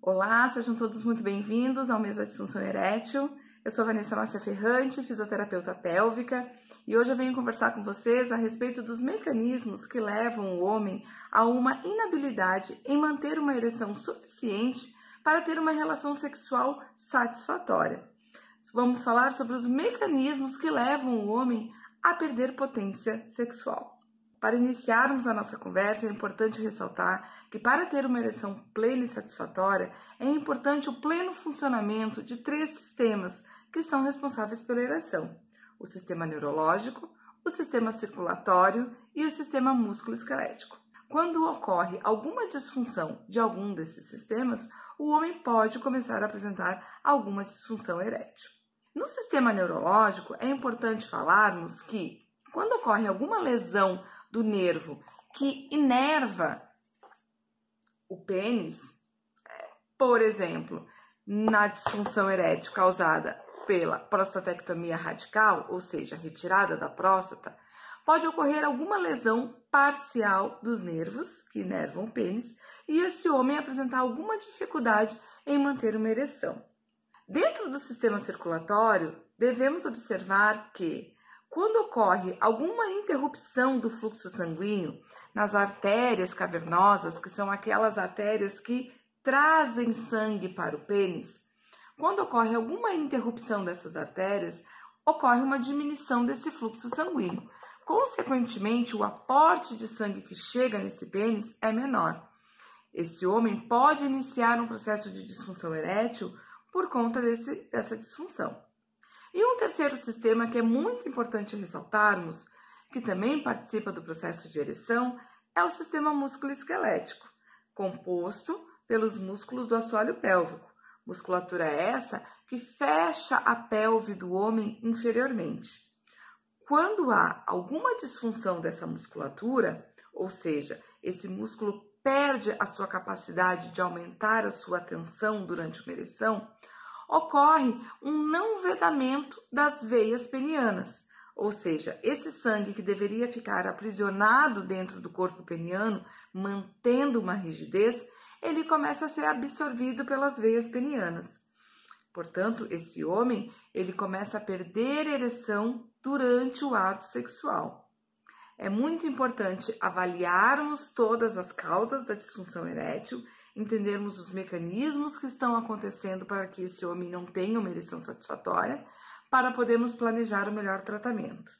Olá, sejam todos muito bem-vindos ao mês da disfunção erétil. Eu sou Vanessa Márcia Ferrante, fisioterapeuta pélvica, e hoje eu venho conversar com vocês a respeito dos mecanismos que levam o homem a uma inabilidade em manter uma ereção suficiente para ter uma relação sexual satisfatória. Vamos falar sobre os mecanismos que levam o homem a perder potência sexual. Para iniciarmos a nossa conversa, é importante ressaltar que, para ter uma ereção plena e satisfatória, é importante o pleno funcionamento de três sistemas que são responsáveis pela ereção: o sistema neurológico, o sistema circulatório e o sistema músculo-esquelético. Quando ocorre alguma disfunção de algum desses sistemas, o homem pode começar a apresentar alguma disfunção erétil. No sistema neurológico, é importante falarmos que, quando ocorre alguma lesão do nervo que inerva o pênis, por exemplo, na disfunção erétil causada pela prostatectomia radical, ou seja, retirada da próstata, pode ocorrer alguma lesão parcial dos nervos que inervam o pênis e esse homem apresentar alguma dificuldade em manter uma ereção. Dentro do sistema circulatório, devemos observar que quando ocorre alguma interrupção do fluxo sanguíneo nas artérias cavernosas, que são aquelas artérias que trazem sangue para o pênis, quando ocorre alguma interrupção dessas artérias, ocorre uma diminuição desse fluxo sanguíneo. Consequentemente, o aporte de sangue que chega nesse pênis é menor. Esse homem pode iniciar um processo de disfunção erétil por conta desse, dessa disfunção. E um terceiro sistema que é muito importante ressaltarmos, que também participa do processo de ereção, é o sistema músculo-esquelético, composto pelos músculos do assoalho pélvico. Musculatura essa que fecha a pelve do homem inferiormente. Quando há alguma disfunção dessa musculatura, ou seja, esse músculo perde a sua capacidade de aumentar a sua tensão durante uma ereção, ocorre um não vedamento das veias penianas, ou seja, esse sangue que deveria ficar aprisionado dentro do corpo peniano, mantendo uma rigidez, ele começa a ser absorvido pelas veias penianas. Portanto, esse homem, ele começa a perder ereção durante o ato sexual. É muito importante avaliarmos todas as causas da disfunção erétil entendermos os mecanismos que estão acontecendo para que esse homem não tenha uma ereção satisfatória, para podermos planejar o melhor tratamento.